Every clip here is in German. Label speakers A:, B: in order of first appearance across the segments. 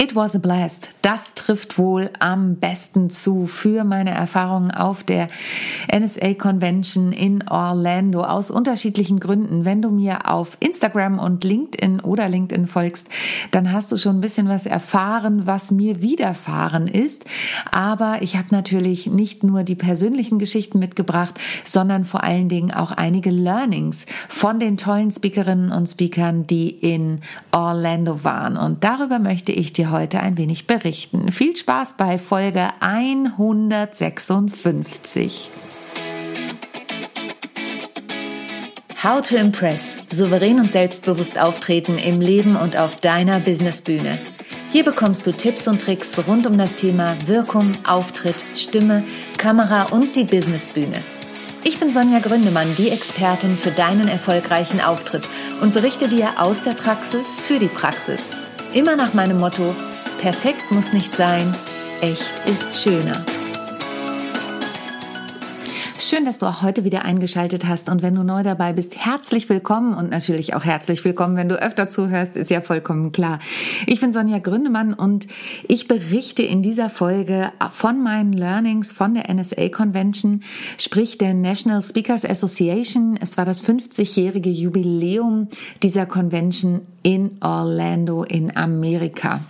A: It was a blast. Das trifft wohl am besten zu für meine Erfahrungen auf der NSA Convention in Orlando aus unterschiedlichen Gründen. Wenn du mir auf Instagram und LinkedIn oder LinkedIn folgst, dann hast du schon ein bisschen was erfahren, was mir widerfahren ist. Aber ich habe natürlich nicht nur die persönlichen Geschichten mitgebracht, sondern vor allen Dingen auch einige Learnings von den tollen Speakerinnen und Speakern, die in Orlando waren. Und darüber möchte ich dir heute ein wenig berichten. Viel Spaß bei Folge 156. How to Impress. Souverän und selbstbewusst auftreten im Leben und auf deiner Businessbühne. Hier bekommst du Tipps und Tricks rund um das Thema Wirkung, Auftritt, Stimme, Kamera und die Businessbühne. Ich bin Sonja Gründemann, die Expertin für deinen erfolgreichen Auftritt und berichte dir aus der Praxis für die Praxis. Immer nach meinem Motto, perfekt muss nicht sein, echt ist schöner. Schön, dass du auch heute wieder eingeschaltet hast und wenn du neu dabei bist, herzlich willkommen und natürlich auch herzlich willkommen, wenn du öfter zuhörst, ist ja vollkommen klar. Ich bin Sonja Gründemann und ich berichte in dieser Folge von meinen Learnings von der NSA Convention, sprich der National Speakers Association. Es war das 50-jährige Jubiläum dieser Convention in Orlando in Amerika.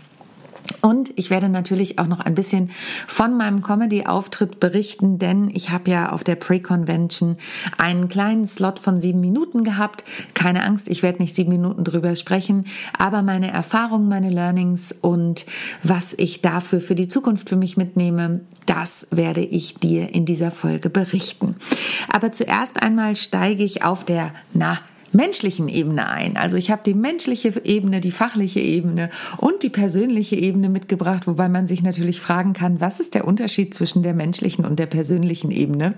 A: Und ich werde natürlich auch noch ein bisschen von meinem Comedy-Auftritt berichten, denn ich habe ja auf der Pre-Convention einen kleinen Slot von sieben Minuten gehabt. Keine Angst, ich werde nicht sieben Minuten drüber sprechen, aber meine Erfahrungen, meine Learnings und was ich dafür für die Zukunft für mich mitnehme, das werde ich dir in dieser Folge berichten. Aber zuerst einmal steige ich auf der, na, menschlichen Ebene ein. Also ich habe die menschliche Ebene, die fachliche Ebene und die persönliche Ebene mitgebracht, wobei man sich natürlich fragen kann, was ist der Unterschied zwischen der menschlichen und der persönlichen Ebene?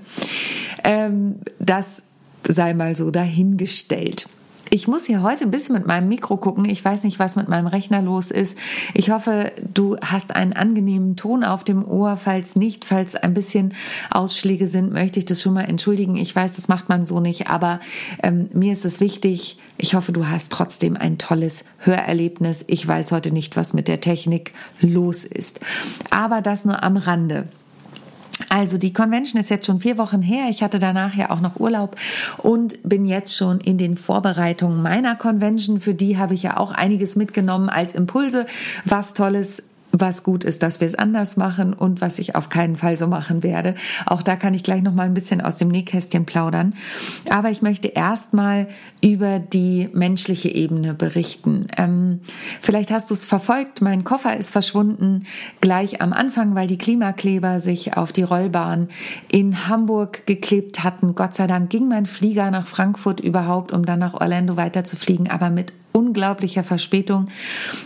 A: Ähm, das sei mal so dahingestellt. Ich muss hier heute ein bisschen mit meinem Mikro gucken. Ich weiß nicht, was mit meinem Rechner los ist. Ich hoffe, du hast einen angenehmen Ton auf dem Ohr. Falls nicht, falls ein bisschen Ausschläge sind, möchte ich das schon mal entschuldigen. Ich weiß, das macht man so nicht, aber ähm, mir ist es wichtig. Ich hoffe, du hast trotzdem ein tolles Hörerlebnis. Ich weiß heute nicht, was mit der Technik los ist. Aber das nur am Rande. Also die Convention ist jetzt schon vier Wochen her. Ich hatte danach ja auch noch Urlaub und bin jetzt schon in den Vorbereitungen meiner Convention. Für die habe ich ja auch einiges mitgenommen als Impulse, was Tolles was gut ist, dass wir es anders machen und was ich auf keinen Fall so machen werde. Auch da kann ich gleich noch mal ein bisschen aus dem Nähkästchen plaudern. Aber ich möchte erstmal über die menschliche Ebene berichten. Ähm, vielleicht hast du es verfolgt. Mein Koffer ist verschwunden gleich am Anfang, weil die Klimakleber sich auf die Rollbahn in Hamburg geklebt hatten. Gott sei Dank ging mein Flieger nach Frankfurt überhaupt, um dann nach Orlando weiterzufliegen, aber mit unglaublicher Verspätung.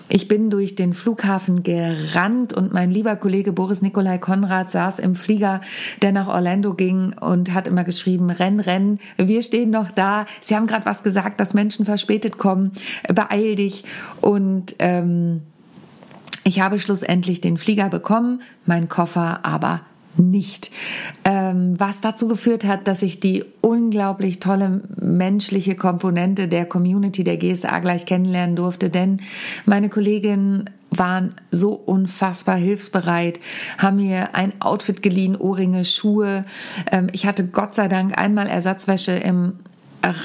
A: Ich bin durch den Flughafen gerannt und mein lieber Kollege Boris Nikolai Konrad saß im Flieger, der nach Orlando ging und hat immer geschrieben, renn, renn, wir stehen noch da. Sie haben gerade was gesagt, dass Menschen verspätet kommen, beeil dich. Und ähm, ich habe schlussendlich den Flieger bekommen, mein Koffer aber nicht. Ähm, was dazu geführt hat, dass ich die unglaublich tolle menschliche Komponente der Community der GSA gleich kennenlernen durfte, denn meine Kolleginnen waren so unfassbar hilfsbereit, haben mir ein Outfit geliehen, Ohrringe, Schuhe. Ähm, ich hatte Gott sei Dank einmal Ersatzwäsche im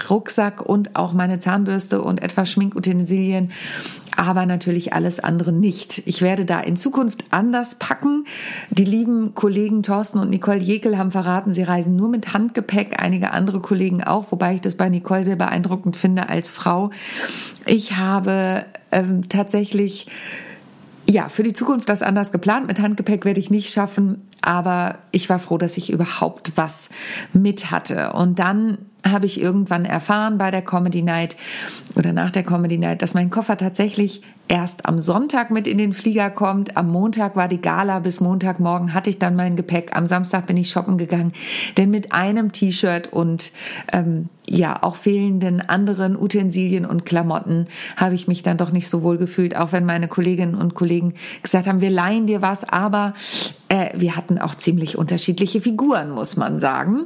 A: Rucksack und auch meine Zahnbürste und etwas Schminkutensilien aber natürlich alles andere nicht. Ich werde da in Zukunft anders packen. Die lieben Kollegen Thorsten und Nicole Jekel haben verraten, sie reisen nur mit Handgepäck, einige andere Kollegen auch, wobei ich das bei Nicole sehr beeindruckend finde als Frau. Ich habe ähm, tatsächlich ja, für die Zukunft das anders geplant. Mit Handgepäck werde ich nicht schaffen, aber ich war froh, dass ich überhaupt was mit hatte. Und dann habe ich irgendwann erfahren bei der Comedy Night oder nach der Comedy Night, dass mein Koffer tatsächlich erst am Sonntag mit in den Flieger kommt. Am Montag war die Gala, bis Montagmorgen hatte ich dann mein Gepäck. Am Samstag bin ich shoppen gegangen, denn mit einem T-Shirt und ähm, ja auch fehlenden anderen Utensilien und Klamotten habe ich mich dann doch nicht so wohl gefühlt, auch wenn meine Kolleginnen und Kollegen gesagt haben, wir leihen dir was, aber äh, wir hatten auch ziemlich unterschiedliche Figuren, muss man sagen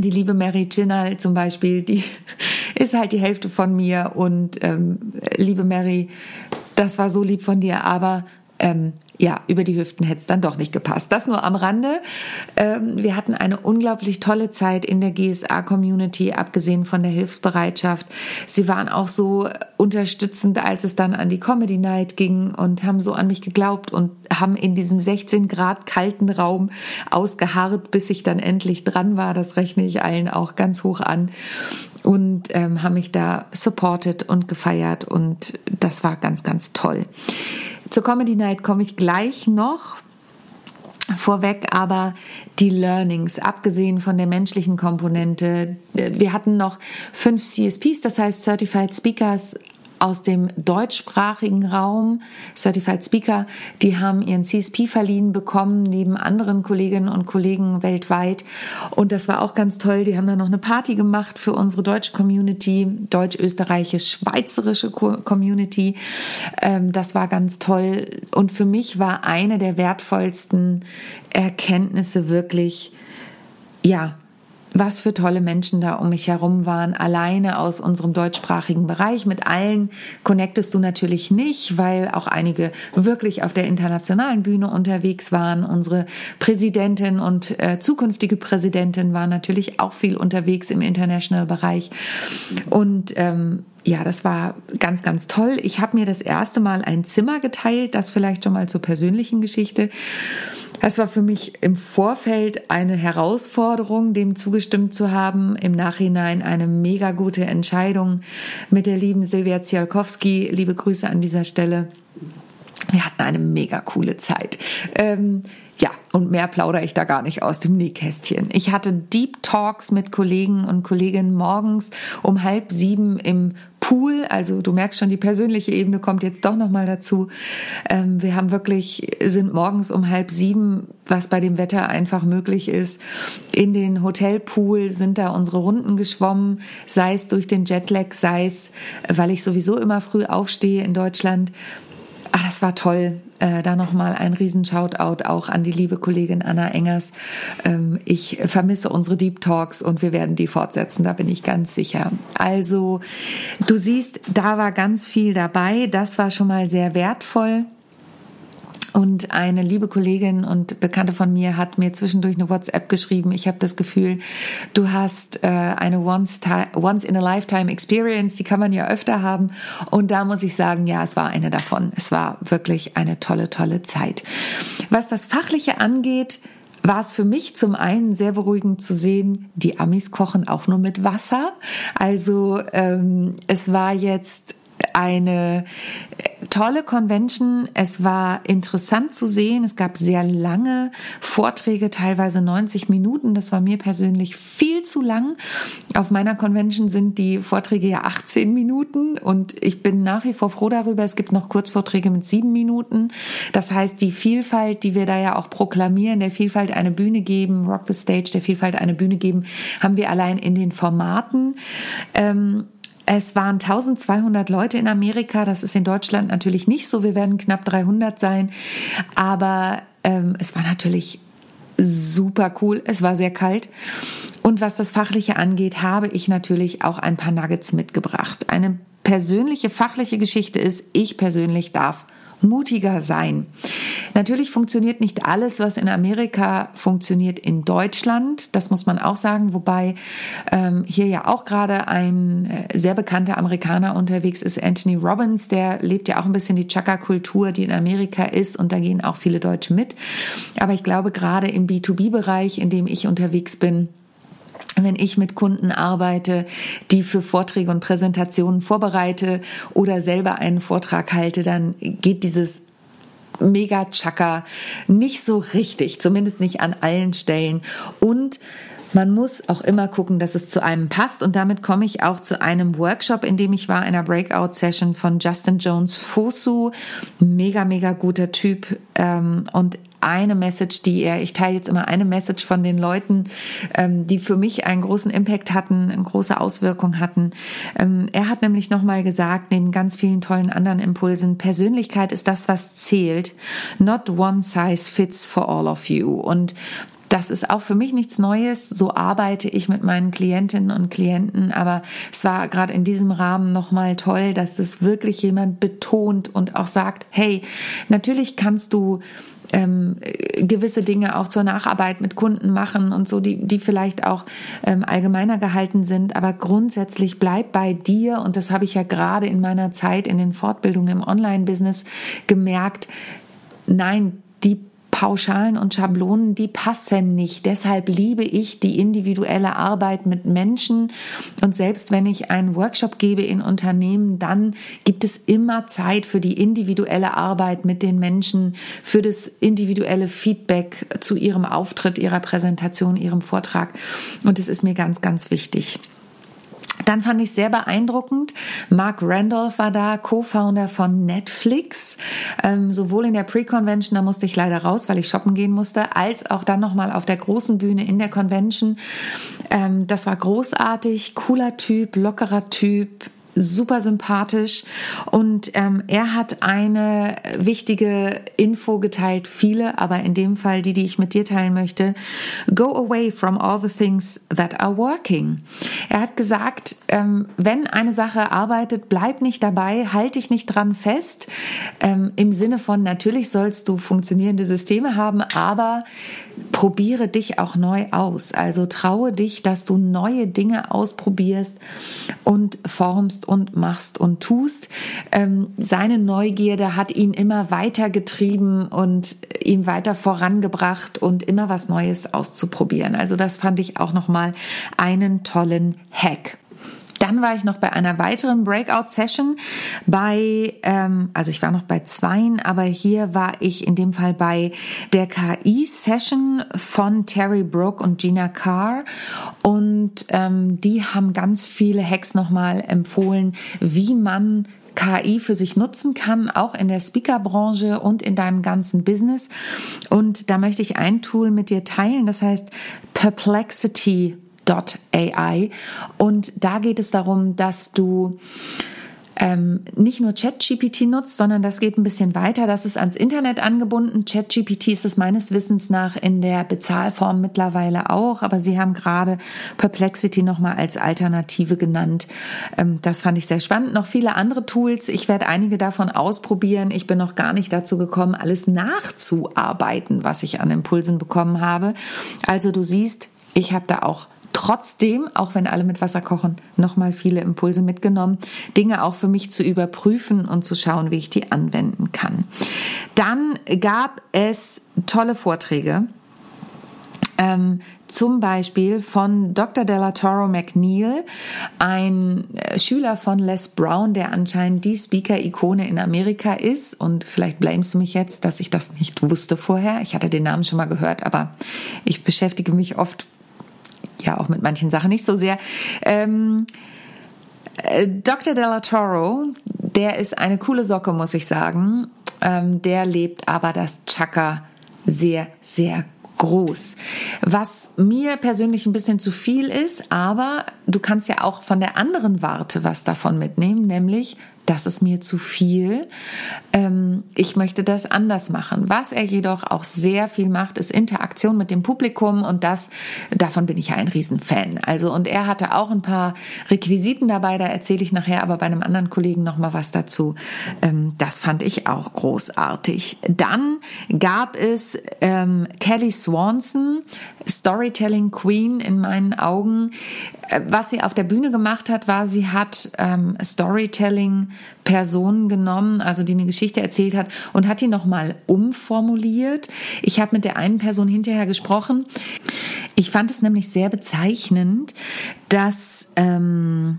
A: die liebe Mary Chinnal zum Beispiel, die ist halt die Hälfte von mir und ähm, liebe Mary, das war so lieb von dir, aber ähm, ja, über die Hüften hätte es dann doch nicht gepasst. Das nur am Rande. Ähm, wir hatten eine unglaublich tolle Zeit in der GSA-Community, abgesehen von der Hilfsbereitschaft. Sie waren auch so unterstützend, als es dann an die Comedy Night ging und haben so an mich geglaubt und haben in diesem 16 Grad kalten Raum ausgeharrt, bis ich dann endlich dran war. Das rechne ich allen auch ganz hoch an und ähm, haben mich da supported und gefeiert und das war ganz, ganz toll. Zur Comedy Night komme ich gleich noch. Vorweg aber die Learnings, abgesehen von der menschlichen Komponente. Wir hatten noch fünf CSPs, das heißt Certified Speakers aus dem deutschsprachigen Raum, Certified Speaker, die haben ihren CSP verliehen bekommen, neben anderen Kolleginnen und Kollegen weltweit. Und das war auch ganz toll. Die haben dann noch eine Party gemacht für unsere deutsche Community, deutsch-österreichisch-schweizerische Community. Ähm, das war ganz toll. Und für mich war eine der wertvollsten Erkenntnisse wirklich, ja, was für tolle Menschen da um mich herum waren, alleine aus unserem deutschsprachigen Bereich. Mit allen connectest du natürlich nicht, weil auch einige wirklich auf der internationalen Bühne unterwegs waren. Unsere Präsidentin und äh, zukünftige Präsidentin war natürlich auch viel unterwegs im International-Bereich. Und ähm, ja, das war ganz, ganz toll. Ich habe mir das erste Mal ein Zimmer geteilt, das vielleicht schon mal zur persönlichen Geschichte. Es war für mich im Vorfeld eine Herausforderung, dem zugestimmt zu haben. Im Nachhinein eine mega gute Entscheidung mit der lieben Silvia Zialkowski. Liebe Grüße an dieser Stelle. Wir hatten eine mega coole Zeit. Ähm, ja, und mehr plaudere ich da gar nicht aus dem Nähkästchen. Ich hatte Deep Talks mit Kollegen und Kolleginnen morgens um halb sieben im Pool. Also du merkst schon, die persönliche Ebene kommt jetzt doch nochmal dazu. Ähm, wir haben wirklich, sind morgens um halb sieben, was bei dem Wetter einfach möglich ist, in den Hotelpool sind da unsere Runden geschwommen, sei es durch den Jetlag, sei es, weil ich sowieso immer früh aufstehe in Deutschland. Ah, das war toll. Äh, da nochmal ein riesen Shoutout auch an die liebe Kollegin Anna Engers. Ähm, ich vermisse unsere Deep Talks und wir werden die fortsetzen, da bin ich ganz sicher. Also, du siehst, da war ganz viel dabei. Das war schon mal sehr wertvoll. Und eine liebe Kollegin und Bekannte von mir hat mir zwischendurch eine WhatsApp geschrieben. Ich habe das Gefühl, du hast äh, eine once, once in a lifetime Experience, die kann man ja öfter haben. Und da muss ich sagen, ja, es war eine davon. Es war wirklich eine tolle, tolle Zeit. Was das Fachliche angeht, war es für mich zum einen sehr beruhigend zu sehen, die Amis kochen auch nur mit Wasser. Also ähm, es war jetzt eine tolle Convention. Es war interessant zu sehen. Es gab sehr lange Vorträge, teilweise 90 Minuten. Das war mir persönlich viel zu lang. Auf meiner Convention sind die Vorträge ja 18 Minuten und ich bin nach wie vor froh darüber. Es gibt noch Kurzvorträge mit sieben Minuten. Das heißt, die Vielfalt, die wir da ja auch proklamieren, der Vielfalt eine Bühne geben, Rock the Stage, der Vielfalt eine Bühne geben, haben wir allein in den Formaten. Ähm, es waren 1200 Leute in Amerika. Das ist in Deutschland natürlich nicht so. Wir werden knapp 300 sein. Aber ähm, es war natürlich super cool. Es war sehr kalt. Und was das Fachliche angeht, habe ich natürlich auch ein paar Nuggets mitgebracht. Eine persönliche fachliche Geschichte ist, ich persönlich darf mutiger sein. Natürlich funktioniert nicht alles, was in Amerika funktioniert, in Deutschland. Das muss man auch sagen, wobei ähm, hier ja auch gerade ein äh, sehr bekannter Amerikaner unterwegs ist, Anthony Robbins. Der lebt ja auch ein bisschen die Chaka-Kultur, die in Amerika ist und da gehen auch viele Deutsche mit. Aber ich glaube, gerade im B2B-Bereich, in dem ich unterwegs bin, wenn ich mit Kunden arbeite, die für Vorträge und Präsentationen vorbereite oder selber einen Vortrag halte, dann geht dieses mega Chaka nicht so richtig, zumindest nicht an allen Stellen. Und man muss auch immer gucken, dass es zu einem passt. Und damit komme ich auch zu einem Workshop, in dem ich war, einer Breakout-Session von Justin Jones Fosu. Mega, mega guter Typ. Ähm, und eine Message, die er, ich teile jetzt immer eine Message von den Leuten, ähm, die für mich einen großen Impact hatten, eine große Auswirkung hatten. Ähm, er hat nämlich nochmal gesagt, neben ganz vielen tollen anderen Impulsen, Persönlichkeit ist das, was zählt. Not one size fits for all of you. Und Das ist auch für mich nichts Neues. So arbeite ich mit meinen Klientinnen und Klienten. Aber es war gerade in diesem Rahmen nochmal toll, dass es wirklich jemand betont und auch sagt, hey, natürlich kannst du ähm, gewisse Dinge auch zur Nacharbeit mit Kunden machen und so, die, die vielleicht auch ähm, allgemeiner gehalten sind. Aber grundsätzlich bleib bei dir. Und das habe ich ja gerade in meiner Zeit in den Fortbildungen im Online-Business gemerkt. Nein, die Pauschalen und Schablonen, die passen nicht. Deshalb liebe ich die individuelle Arbeit mit Menschen. Und selbst wenn ich einen Workshop gebe in Unternehmen, dann gibt es immer Zeit für die individuelle Arbeit mit den Menschen, für das individuelle Feedback zu ihrem Auftritt, ihrer Präsentation, ihrem Vortrag. Und es ist mir ganz, ganz wichtig. Dann fand ich sehr beeindruckend. Mark Randolph war da, Co-Founder von Netflix. Ähm, sowohl in der Pre-Convention, da musste ich leider raus, weil ich shoppen gehen musste, als auch dann nochmal auf der großen Bühne in der Convention. Ähm, das war großartig, cooler Typ, lockerer Typ, super sympathisch und ähm, er hat eine wichtige Info geteilt, viele, aber in dem Fall die, die ich mit dir teilen möchte. Go away from all the things that are working. Er hat gesagt, ähm, wenn eine Sache arbeitet, bleib nicht dabei, halte dich nicht dran fest. Ähm, Im Sinne von, natürlich sollst du funktionierende Systeme haben, aber probiere dich auch neu aus. Also traue dich, dass du neue Dinge ausprobierst und formst und machst und tust. Ähm, seine Neugierde hat ihn immer weiter getrieben und ihn weiter vorangebracht und immer was Neues auszuprobieren. Also das fand ich auch noch mal einen tollen Hack. Dann war ich noch bei einer weiteren Breakout-Session bei, ähm, also ich war noch bei zweien, aber hier war ich in dem Fall bei der KI-Session von Terry Brook und Gina Carr und ähm, die haben ganz viele Hacks nochmal empfohlen, wie man KI für sich nutzen kann, auch in der Speakerbranche und in deinem ganzen Business. Und da möchte ich ein Tool mit dir teilen, das heißt Perplexity AI. Und da geht es darum, dass du ähm, nicht nur ChatGPT nutzt, sondern das geht ein bisschen weiter. Das ist ans Internet angebunden. ChatGPT ist es meines Wissens nach in der Bezahlform mittlerweile auch, aber sie haben gerade Perplexity nochmal als Alternative genannt. Ähm, das fand ich sehr spannend. Noch viele andere Tools. Ich werde einige davon ausprobieren. Ich bin noch gar nicht dazu gekommen, alles nachzuarbeiten, was ich an Impulsen bekommen habe. Also du siehst, ich habe da auch trotzdem, auch wenn alle mit Wasser kochen, nochmal viele Impulse mitgenommen, Dinge auch für mich zu überprüfen und zu schauen, wie ich die anwenden kann. Dann gab es tolle Vorträge. Ähm, zum Beispiel von Dr. Della Toro McNeil, ein äh, Schüler von Les Brown, der anscheinend die Speaker-Ikone in Amerika ist. Und vielleicht blamest du mich jetzt, dass ich das nicht wusste vorher. Ich hatte den Namen schon mal gehört, aber ich beschäftige mich oft ja auch mit manchen Sachen nicht so sehr. Ähm, äh, Dr. Della Toro, der ist eine coole Socke, muss ich sagen. Ähm, der lebt aber das Chakra sehr, sehr groß. Was mir persönlich ein bisschen zu viel ist, aber du kannst ja auch von der anderen Warte was davon mitnehmen, nämlich das ist mir zu viel. Ähm, ich möchte das anders machen. Was er jedoch auch sehr viel macht, ist Interaktion mit dem Publikum und das, davon bin ich ja ein Riesenfan. Also, und er hatte auch ein paar Requisiten dabei, da erzähle ich nachher aber bei einem anderen Kollegen nochmal was dazu. Ähm, das fand ich auch großartig. Dann gab es ähm, Kelly Swanson, Storytelling Queen in meinen Augen. Äh, was sie auf der Bühne gemacht hat, war, sie hat ähm, Storytelling Personen genommen, also die eine Geschichte erzählt hat und hat die nochmal umformuliert. Ich habe mit der einen Person hinterher gesprochen. Ich fand es nämlich sehr bezeichnend, dass ähm,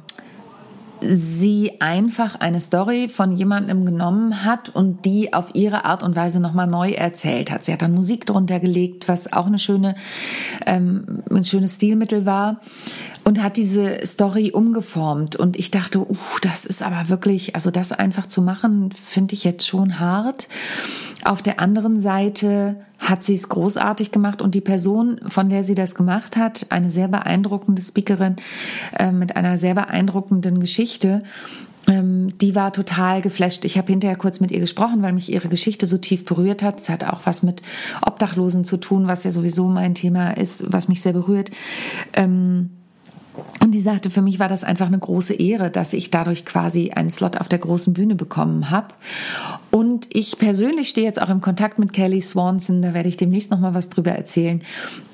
A: sie einfach eine Story von jemandem genommen hat und die auf ihre Art und Weise nochmal neu erzählt hat. Sie hat dann Musik drunter gelegt, was auch eine schöne, ähm, ein schönes Stilmittel war und hat diese Story umgeformt. Und ich dachte, uh, das ist aber wirklich, also das einfach zu machen, finde ich jetzt schon hart. Auf der anderen Seite hat sie es großartig gemacht und die Person, von der sie das gemacht hat, eine sehr beeindruckende Speakerin äh, mit einer sehr beeindruckenden Geschichte, ähm, die war total geflasht. Ich habe hinterher kurz mit ihr gesprochen, weil mich ihre Geschichte so tief berührt hat. Es hat auch was mit Obdachlosen zu tun, was ja sowieso mein Thema ist, was mich sehr berührt. Ähm, und die sagte, für mich war das einfach eine große Ehre, dass ich dadurch quasi einen Slot auf der großen Bühne bekommen habe. Und ich persönlich stehe jetzt auch im Kontakt mit Kelly Swanson, da werde ich demnächst noch mal was drüber erzählen.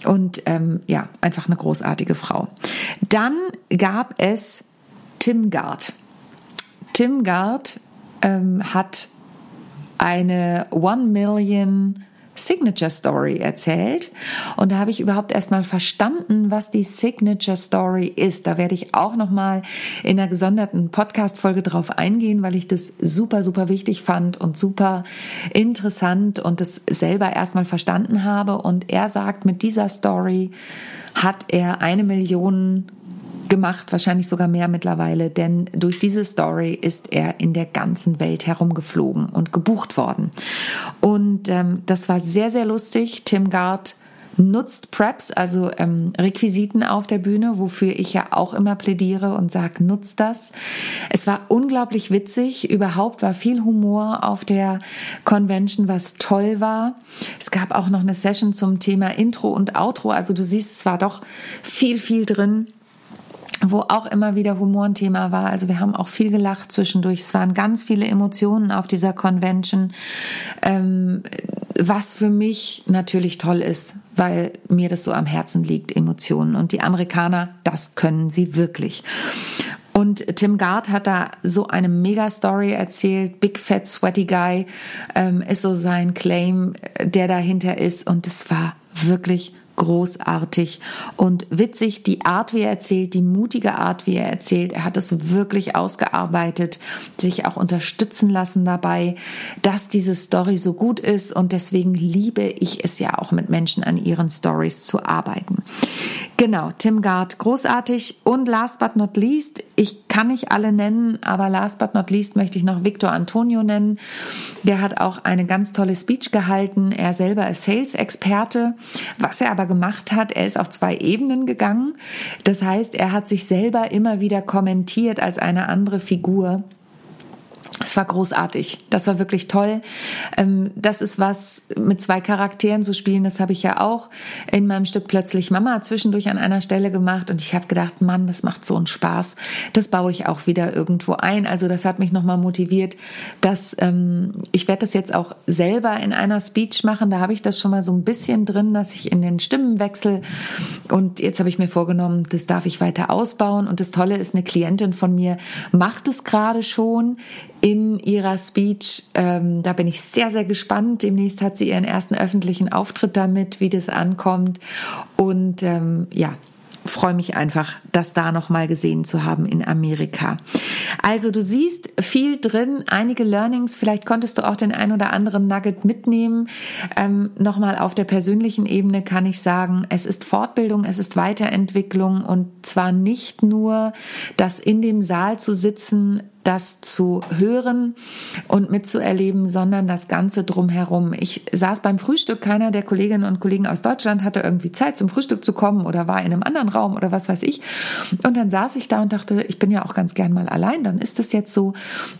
A: Und ähm, ja, einfach eine großartige Frau. Dann gab es Tim Gard. Tim Gard ähm, hat eine One Million Signature Story erzählt. Und da habe ich überhaupt erstmal verstanden, was die Signature Story ist. Da werde ich auch nochmal in einer gesonderten Podcast-Folge drauf eingehen, weil ich das super, super wichtig fand und super interessant und das selber erstmal verstanden habe. Und er sagt, mit dieser Story hat er eine Million gemacht, wahrscheinlich sogar mehr mittlerweile, denn durch diese Story ist er in der ganzen Welt herumgeflogen und gebucht worden. Und ähm, das war sehr, sehr lustig. Tim Gard nutzt Preps, also ähm, Requisiten auf der Bühne, wofür ich ja auch immer plädiere und sage, nutzt das. Es war unglaublich witzig. Überhaupt war viel Humor auf der Convention, was toll war. Es gab auch noch eine Session zum Thema Intro und Outro. Also du siehst, es war doch viel, viel drin wo auch immer wieder Humor ein Thema war. Also wir haben auch viel gelacht zwischendurch. Es waren ganz viele Emotionen auf dieser Convention, ähm, was für mich natürlich toll ist, weil mir das so am Herzen liegt, Emotionen. Und die Amerikaner, das können sie wirklich. Und Tim Gard hat da so eine Mega-Story erzählt. Big Fat Sweaty Guy ähm, ist so sein Claim, der dahinter ist. Und es war wirklich großartig und witzig. Die Art, wie er erzählt, die mutige Art, wie er erzählt, er hat es wirklich ausgearbeitet, sich auch unterstützen lassen dabei, dass diese Story so gut ist und deswegen liebe ich es ja auch mit Menschen an ihren Stories zu arbeiten. Genau, Tim Gard, großartig. Und last but not least, ich kann nicht alle nennen, aber last but not least möchte ich noch Victor Antonio nennen. Der hat auch eine ganz tolle Speech gehalten. Er selber ist Sales-Experte. Was er aber gemacht hat, er ist auf zwei Ebenen gegangen. Das heißt, er hat sich selber immer wieder kommentiert als eine andere Figur. Es war großartig. Das war wirklich toll. Ähm, das ist was mit zwei Charakteren zu spielen. Das habe ich ja auch in meinem Stück plötzlich Mama zwischendurch an einer Stelle gemacht und ich habe gedacht, Mann, das macht so einen Spaß. Das baue ich auch wieder irgendwo ein. Also das hat mich nochmal motiviert, dass ähm, ich werde das jetzt auch selber in einer Speech machen. Da habe ich das schon mal so ein bisschen drin, dass ich in den Stimmen wechsle. Und jetzt habe ich mir vorgenommen, das darf ich weiter ausbauen. Und das Tolle ist, eine Klientin von mir macht es gerade schon in ihrer Speech. Ähm, da bin ich sehr, sehr gespannt. Demnächst hat sie ihren ersten öffentlichen Auftritt damit, wie das ankommt. Und ähm, ja, freue mich einfach, das da nochmal gesehen zu haben in Amerika. Also du siehst viel drin, einige Learnings, vielleicht konntest du auch den ein oder anderen Nugget mitnehmen. Ähm, nochmal auf der persönlichen Ebene kann ich sagen, es ist Fortbildung, es ist Weiterentwicklung und zwar nicht nur das in dem Saal zu sitzen, das zu hören und mitzuerleben, sondern das Ganze drumherum. Ich saß beim Frühstück, keiner der Kolleginnen und Kollegen aus Deutschland hatte irgendwie Zeit zum Frühstück zu kommen oder war in einem anderen Raum oder was weiß ich. Und dann saß ich da und dachte, ich bin ja auch ganz gern mal allein, dann ist das jetzt so.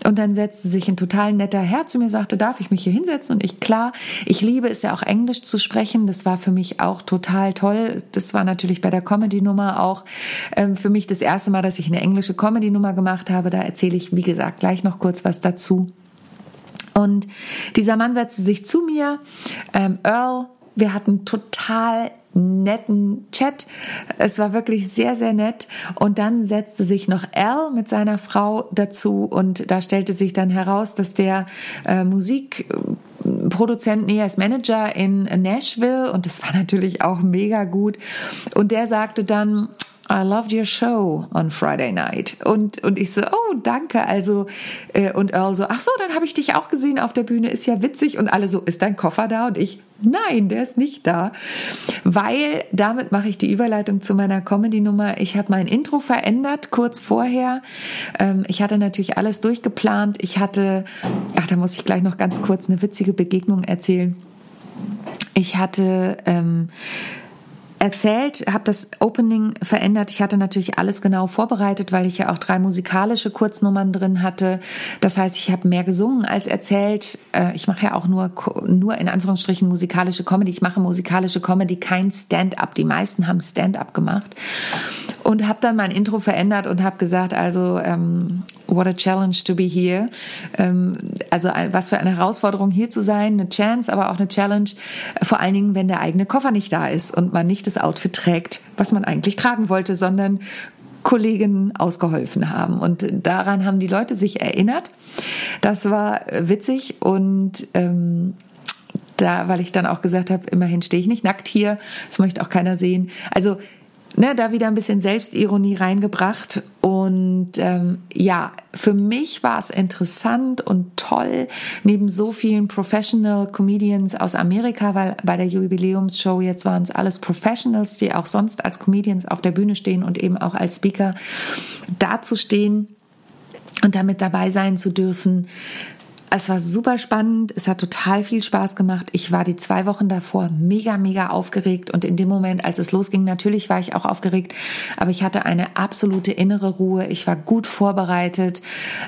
A: Und dann setzte sich ein total netter Herr zu mir, sagte, darf ich mich hier hinsetzen? Und ich, klar, ich liebe es ja auch Englisch zu sprechen. Das war für mich auch total toll. Das war natürlich bei der Comedy-Nummer auch ähm, für mich das erste Mal, dass ich eine englische Comedy-Nummer gemacht habe. Da erzähle ich wie gesagt, gleich noch kurz was dazu. Und dieser Mann setzte sich zu mir, ähm, Earl, wir hatten total netten Chat. Es war wirklich sehr, sehr nett. Und dann setzte sich noch Al mit seiner Frau dazu und da stellte sich dann heraus, dass der äh, Musikproduzent, nee, ist Manager in Nashville und das war natürlich auch mega gut. Und der sagte dann, I loved your show on Friday night. Und, und ich so, oh, danke. Also, äh, und Earl so, ach so, dann habe ich dich auch gesehen auf der Bühne, ist ja witzig. Und alle so, ist dein Koffer da? Und ich, nein, der ist nicht da. Weil damit mache ich die Überleitung zu meiner Comedy-Nummer. Ich habe mein Intro verändert kurz vorher. Ähm, ich hatte natürlich alles durchgeplant. Ich hatte, ach, da muss ich gleich noch ganz kurz eine witzige Begegnung erzählen. Ich hatte, ähm, erzählt, habe das Opening verändert. Ich hatte natürlich alles genau vorbereitet, weil ich ja auch drei musikalische Kurznummern drin hatte. Das heißt, ich habe mehr gesungen als erzählt. Äh, ich mache ja auch nur, nur in Anführungsstrichen musikalische Comedy. Ich mache musikalische Comedy, kein Stand-up. Die meisten haben Stand-up gemacht. Und habe dann mein Intro verändert und habe gesagt, also, ähm, what a challenge to be here. Ähm, also, was für eine Herausforderung hier zu sein. Eine Chance, aber auch eine Challenge. Vor allen Dingen, wenn der eigene Koffer nicht da ist und man nicht das Outfit trägt, was man eigentlich tragen wollte, sondern Kolleginnen ausgeholfen haben. Und daran haben die Leute sich erinnert. Das war witzig und ähm, da, weil ich dann auch gesagt habe, immerhin stehe ich nicht nackt hier, das möchte auch keiner sehen. Also ne, da wieder ein bisschen Selbstironie reingebracht. Und ähm, ja, für mich war es interessant und toll, neben so vielen Professional Comedians aus Amerika, weil bei der Jubiläumsshow jetzt waren es alles Professionals, die auch sonst als Comedians auf der Bühne stehen und eben auch als Speaker dazustehen und damit dabei sein zu dürfen. Es war super spannend, es hat total viel Spaß gemacht. Ich war die zwei Wochen davor mega, mega aufgeregt und in dem Moment, als es losging, natürlich war ich auch aufgeregt, aber ich hatte eine absolute innere Ruhe. Ich war gut vorbereitet.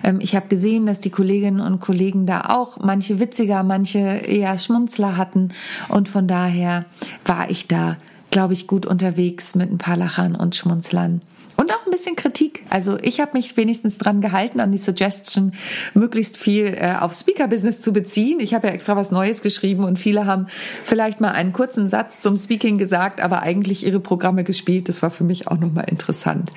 A: Ähm, ich habe gesehen, dass die Kolleginnen und Kollegen da auch manche witziger, manche eher Schmunzler hatten und von daher war ich da glaube ich, gut unterwegs mit ein paar Lachern und Schmunzlern. Und auch ein bisschen Kritik. Also ich habe mich wenigstens dran gehalten, an die Suggestion, möglichst viel äh, auf Speaker-Business zu beziehen. Ich habe ja extra was Neues geschrieben und viele haben vielleicht mal einen kurzen Satz zum Speaking gesagt, aber eigentlich ihre Programme gespielt. Das war für mich auch nochmal interessant.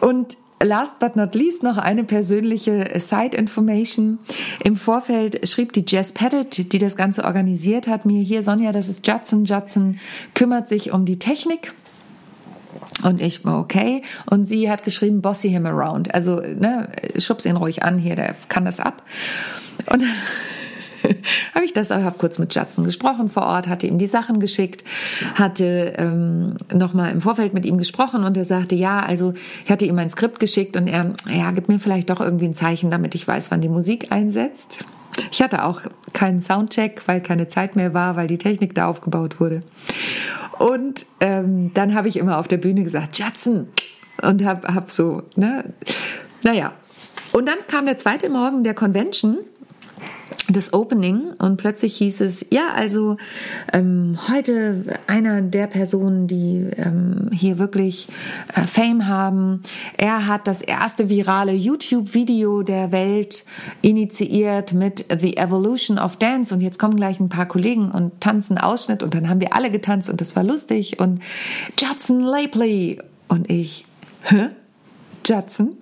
A: Und Last but not least noch eine persönliche Side Information. Im Vorfeld schrieb die Jess Pettit, die das Ganze organisiert hat, mir hier, Sonja, das ist Judson. Judson kümmert sich um die Technik. Und ich war okay. Und sie hat geschrieben, bossy him around. Also, ne, schubs ihn ruhig an hier, der kann das ab. Und habe ich das, habe kurz mit Judson gesprochen vor Ort, hatte ihm die Sachen geschickt, hatte ähm, nochmal im Vorfeld mit ihm gesprochen und er sagte, ja, also ich hatte ihm ein Skript geschickt und er, ja, gib mir vielleicht doch irgendwie ein Zeichen, damit ich weiß, wann die Musik einsetzt. Ich hatte auch keinen Soundcheck, weil keine Zeit mehr war, weil die Technik da aufgebaut wurde. Und ähm, dann habe ich immer auf der Bühne gesagt, Judson, und habe hab so, ne, naja. Und dann kam der zweite Morgen der Convention das Opening und plötzlich hieß es, ja, also ähm, heute einer der Personen, die ähm, hier wirklich äh, Fame haben, er hat das erste virale YouTube-Video der Welt initiiert mit The Evolution of Dance und jetzt kommen gleich ein paar Kollegen und tanzen Ausschnitt und dann haben wir alle getanzt und das war lustig und Judson Lapley und ich, hä? Judson?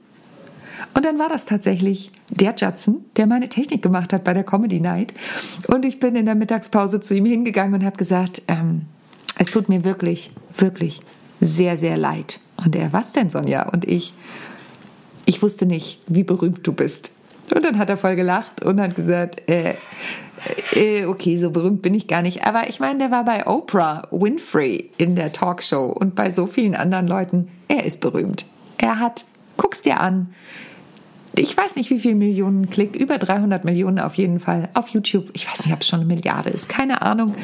A: Und dann war das tatsächlich der Judson, der meine Technik gemacht hat bei der Comedy Night. Und ich bin in der Mittagspause zu ihm hingegangen und habe gesagt, ähm, es tut mir wirklich, wirklich sehr, sehr leid. Und er, was denn, Sonja? Und ich, ich wusste nicht, wie berühmt du bist. Und dann hat er voll gelacht und hat gesagt, äh, äh, okay, so berühmt bin ich gar nicht. Aber ich meine, der war bei Oprah Winfrey in der Talkshow und bei so vielen anderen Leuten. Er ist berühmt. Er hat, guck's dir an, ich weiß nicht, wie viele Millionen Klick, über 300 Millionen auf jeden Fall auf YouTube. Ich weiß nicht, ob es schon eine Milliarde ist, keine Ahnung.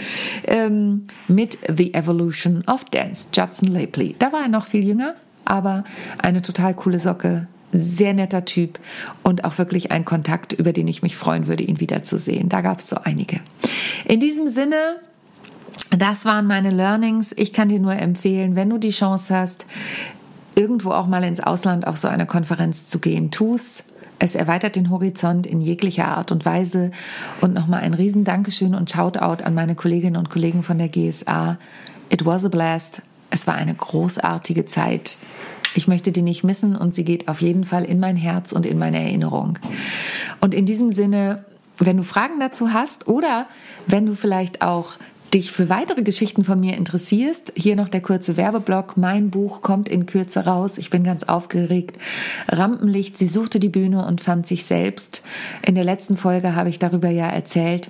A: Ähm, mit The Evolution of Dance, Judson Lapley. Da war er noch viel jünger, aber eine total coole Socke. Sehr netter Typ und auch wirklich ein Kontakt, über den ich mich freuen würde, ihn wiederzusehen. Da gab es so einige. In diesem Sinne, das waren meine Learnings. Ich kann dir nur empfehlen, wenn du die Chance hast, irgendwo auch mal ins Ausland auf so eine Konferenz zu gehen. Tu's. Es erweitert den Horizont in jeglicher Art und Weise. Und nochmal ein riesen Dankeschön und Shoutout an meine Kolleginnen und Kollegen von der GSA. It was a blast. Es war eine großartige Zeit. Ich möchte die nicht missen und sie geht auf jeden Fall in mein Herz und in meine Erinnerung. Und in diesem Sinne, wenn du Fragen dazu hast oder wenn du vielleicht auch dich für weitere Geschichten von mir interessierst, hier noch der kurze Werbeblock. Mein Buch kommt in Kürze raus. Ich bin ganz aufgeregt. Rampenlicht, sie suchte die Bühne und fand sich selbst. In der letzten Folge habe ich darüber ja erzählt.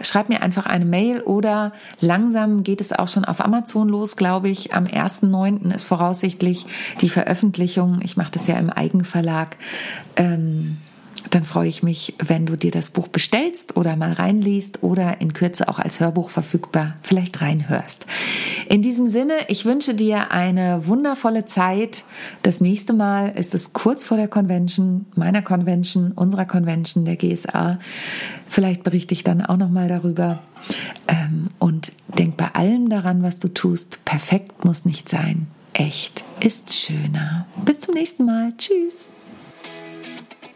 A: Schreib mir einfach eine Mail oder langsam geht es auch schon auf Amazon los, glaube ich. Am 1.9. ist voraussichtlich die Veröffentlichung. Ich mache das ja im Eigenverlag. Ähm dann freue ich mich, wenn du dir das Buch bestellst oder mal reinliest oder in Kürze auch als Hörbuch verfügbar vielleicht reinhörst. In diesem Sinne, ich wünsche dir eine wundervolle Zeit. Das nächste Mal ist es kurz vor der Convention, meiner Convention, unserer Convention der GSA. Vielleicht berichte ich dann auch noch mal darüber. Ähm, und denk bei allem daran, was du tust. Perfekt muss nicht sein. Echt ist schöner. Bis zum nächsten Mal. Tschüss.